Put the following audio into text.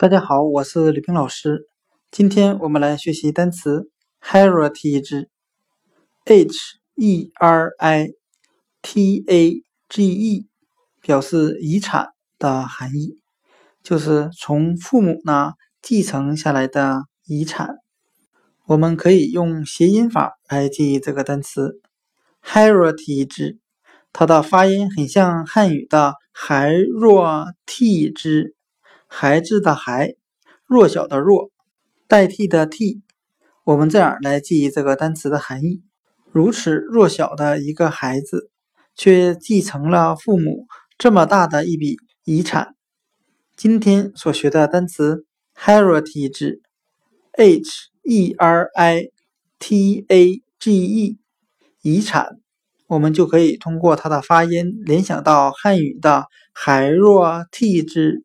大家好，我是吕冰老师。今天我们来学习单词 heritage，h e r i t a g e，表示遗产的含义，就是从父母那继承下来的遗产。我们可以用谐音法来记忆这个单词 heritage，它的发音很像汉语的孩若替之。孩子的孩，弱小的弱，代替的替，我们这样来记忆这个单词的含义：如此弱小的一个孩子，却继承了父母这么大的一笔遗产。今天所学的单词 heritage，h e r i t a g e，遗产，我们就可以通过它的发音联想到汉语的孩若替之。